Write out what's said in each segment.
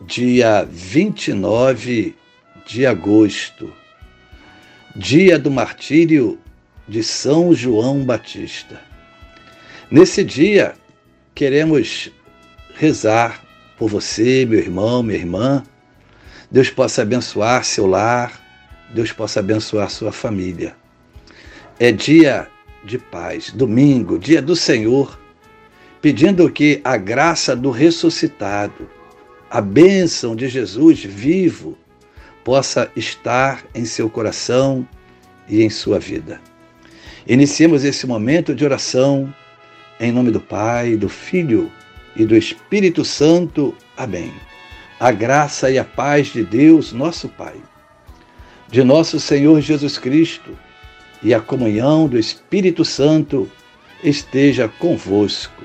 dia 29 de agosto, dia do martírio de São João Batista. Nesse dia, queremos rezar por você, meu irmão, minha irmã. Deus possa abençoar seu lar, Deus possa abençoar sua família. É dia de paz, domingo, dia do Senhor, pedindo que a graça do ressuscitado, a bênção de Jesus vivo possa estar em seu coração e em sua vida. Iniciemos esse momento de oração em nome do Pai, do Filho e do Espírito Santo. Amém. A graça e a paz de Deus, nosso Pai, de nosso Senhor Jesus Cristo e a comunhão do Espírito Santo esteja convosco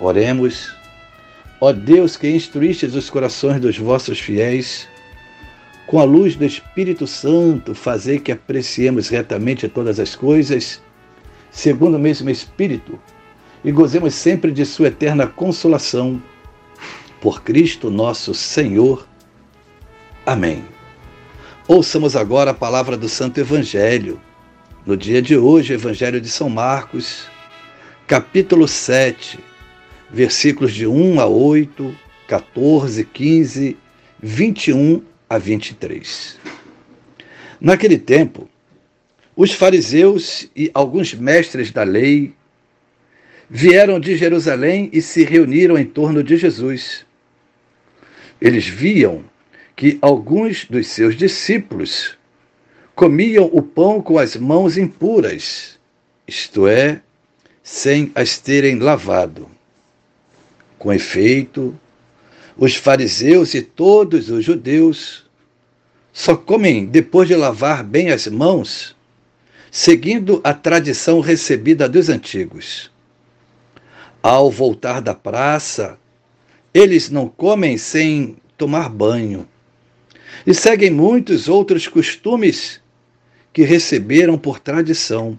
Oremos. Ó Deus que instruístes os corações dos vossos fiéis, com a luz do Espírito Santo, fazei que apreciemos retamente todas as coisas, segundo o mesmo Espírito, e gozemos sempre de Sua eterna consolação. Por Cristo nosso Senhor. Amém. Ouçamos agora a palavra do Santo Evangelho. No dia de hoje, Evangelho de São Marcos, capítulo 7 versículos de 1 a 8, 14, 15, 21 a 23. Naquele tempo, os fariseus e alguns mestres da lei vieram de Jerusalém e se reuniram em torno de Jesus. Eles viam que alguns dos seus discípulos comiam o pão com as mãos impuras, isto é, sem as terem lavado. Com efeito, os fariseus e todos os judeus só comem depois de lavar bem as mãos, seguindo a tradição recebida dos antigos. Ao voltar da praça, eles não comem sem tomar banho e seguem muitos outros costumes que receberam por tradição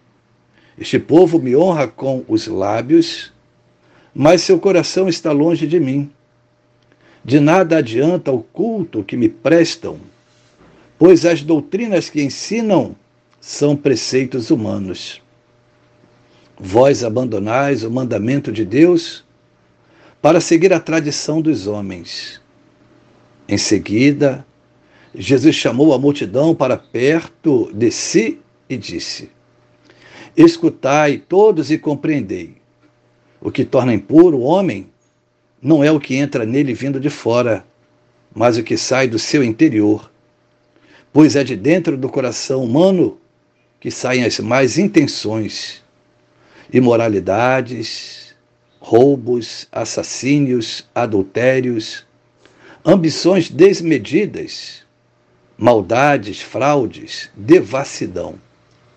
este povo me honra com os lábios, mas seu coração está longe de mim. De nada adianta o culto que me prestam, pois as doutrinas que ensinam são preceitos humanos. Vós abandonais o mandamento de Deus para seguir a tradição dos homens. Em seguida, Jesus chamou a multidão para perto de si e disse: Escutai todos e compreendei. O que torna impuro o homem não é o que entra nele vindo de fora, mas o que sai do seu interior. Pois é de dentro do coração humano que saem as más intenções, imoralidades, roubos, assassínios, adultérios, ambições desmedidas, maldades, fraudes, devassidão,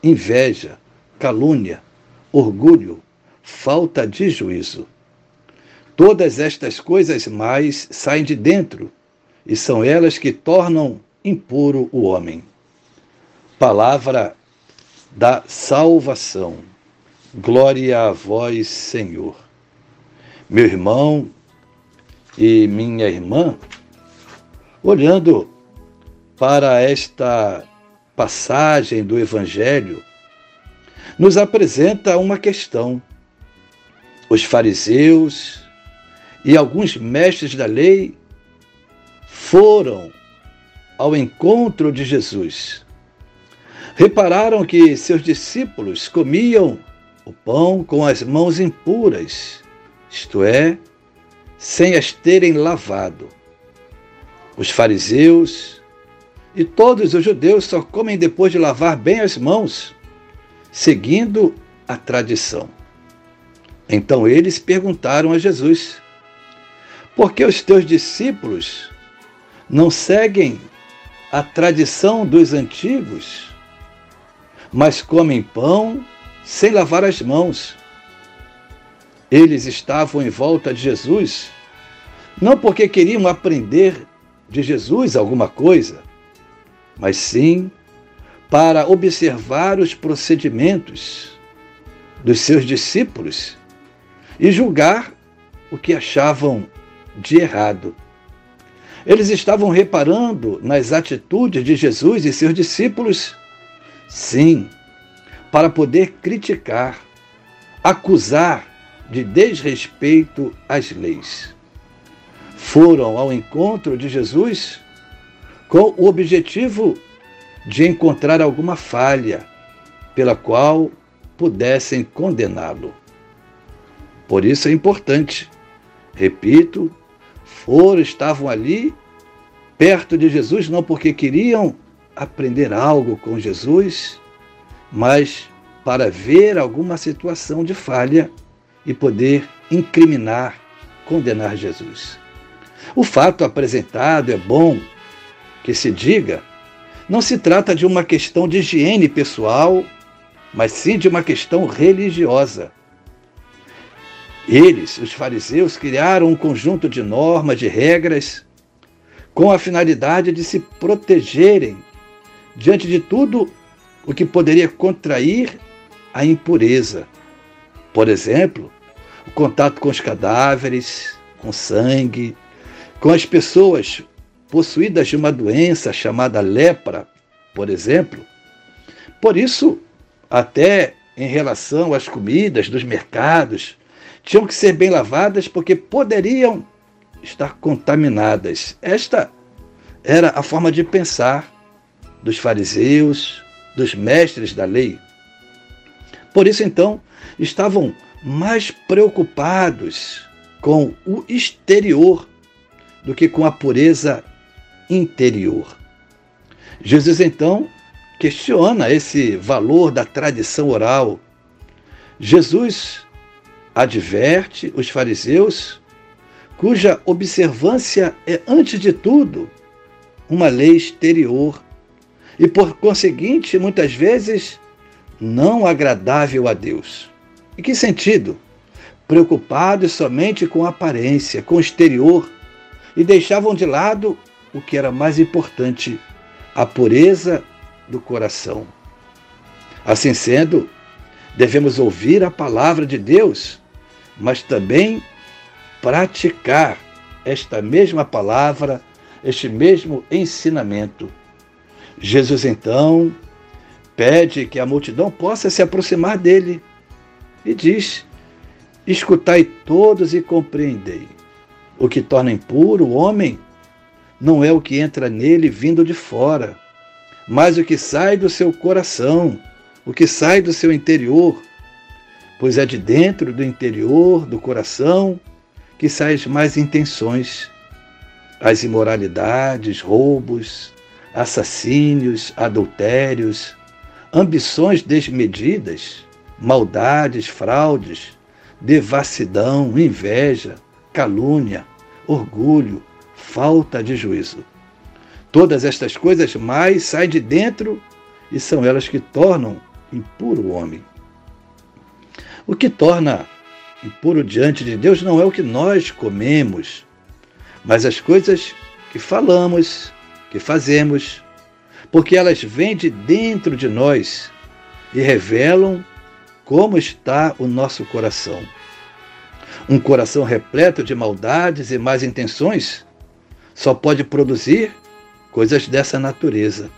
inveja, calúnia, orgulho, falta de juízo. Todas estas coisas mais saem de dentro e são elas que tornam impuro o homem. Palavra da salvação. Glória a vós, Senhor. Meu irmão e minha irmã, olhando para esta passagem do Evangelho, nos apresenta uma questão. Os fariseus e alguns mestres da lei foram ao encontro de Jesus. Repararam que seus discípulos comiam o pão com as mãos impuras, isto é, sem as terem lavado. Os fariseus e todos os judeus só comem depois de lavar bem as mãos, seguindo a tradição. Então eles perguntaram a Jesus: Por que os teus discípulos não seguem a tradição dos antigos, mas comem pão sem lavar as mãos? Eles estavam em volta de Jesus, não porque queriam aprender de Jesus alguma coisa, mas sim para observar os procedimentos dos seus discípulos e julgar o que achavam de errado. Eles estavam reparando nas atitudes de Jesus e seus discípulos, sim, para poder criticar, acusar de desrespeito às leis. Foram ao encontro de Jesus com o objetivo de encontrar alguma falha pela qual pudessem condená-lo. Por isso é importante, repito, foram, estavam ali perto de Jesus, não porque queriam aprender algo com Jesus, mas para ver alguma situação de falha e poder incriminar, condenar Jesus. O fato apresentado é bom que se diga, não se trata de uma questão de higiene pessoal, mas sim de uma questão religiosa. Eles, os fariseus, criaram um conjunto de normas, de regras, com a finalidade de se protegerem diante de tudo o que poderia contrair a impureza. Por exemplo, o contato com os cadáveres, com sangue, com as pessoas possuídas de uma doença chamada lepra, por exemplo. Por isso, até em relação às comidas dos mercados, tinham que ser bem lavadas porque poderiam estar contaminadas. Esta era a forma de pensar dos fariseus, dos mestres da lei. Por isso, então, estavam mais preocupados com o exterior do que com a pureza interior. Jesus, então, questiona esse valor da tradição oral. Jesus adverte os fariseus, cuja observância é, antes de tudo, uma lei exterior e, por conseguinte, muitas vezes não agradável a Deus. Em que sentido? Preocupados somente com a aparência, com o exterior, e deixavam de lado o que era mais importante, a pureza do coração. Assim sendo, devemos ouvir a palavra de Deus mas também praticar esta mesma palavra, este mesmo ensinamento. Jesus então pede que a multidão possa se aproximar dele e diz: Escutai todos e compreendei. O que torna impuro o homem não é o que entra nele vindo de fora, mas o que sai do seu coração, o que sai do seu interior pois é de dentro do interior do coração que saem as mais intenções, as imoralidades, roubos, assassínios, adultérios, ambições desmedidas, maldades, fraudes, devassidão, inveja, calúnia, orgulho, falta de juízo. Todas estas coisas mais saem de dentro e são elas que tornam impuro o homem. O que torna impuro diante de Deus não é o que nós comemos, mas as coisas que falamos, que fazemos, porque elas vêm de dentro de nós e revelam como está o nosso coração. Um coração repleto de maldades e más intenções só pode produzir coisas dessa natureza.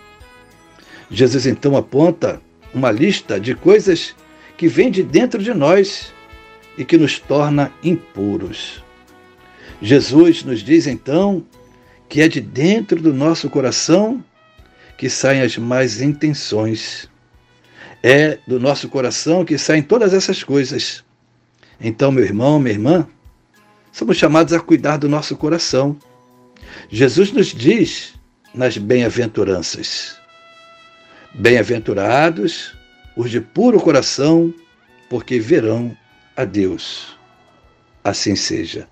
Jesus então aponta uma lista de coisas que vêm de dentro de nós e que nos torna impuros. Jesus nos diz então que é de dentro do nosso coração que saem as más intenções. É do nosso coração que saem todas essas coisas. Então, meu irmão, minha irmã, somos chamados a cuidar do nosso coração. Jesus nos diz nas bem-aventuranças: Bem-aventurados os de puro coração, porque verão a Deus. Assim seja.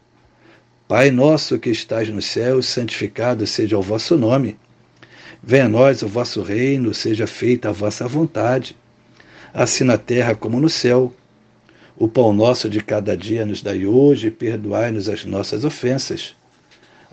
Pai nosso que estás no céu, santificado seja o vosso nome. Venha a nós o vosso reino, seja feita a vossa vontade, assim na terra como no céu. O pão nosso de cada dia nos dai hoje, perdoai-nos as nossas ofensas,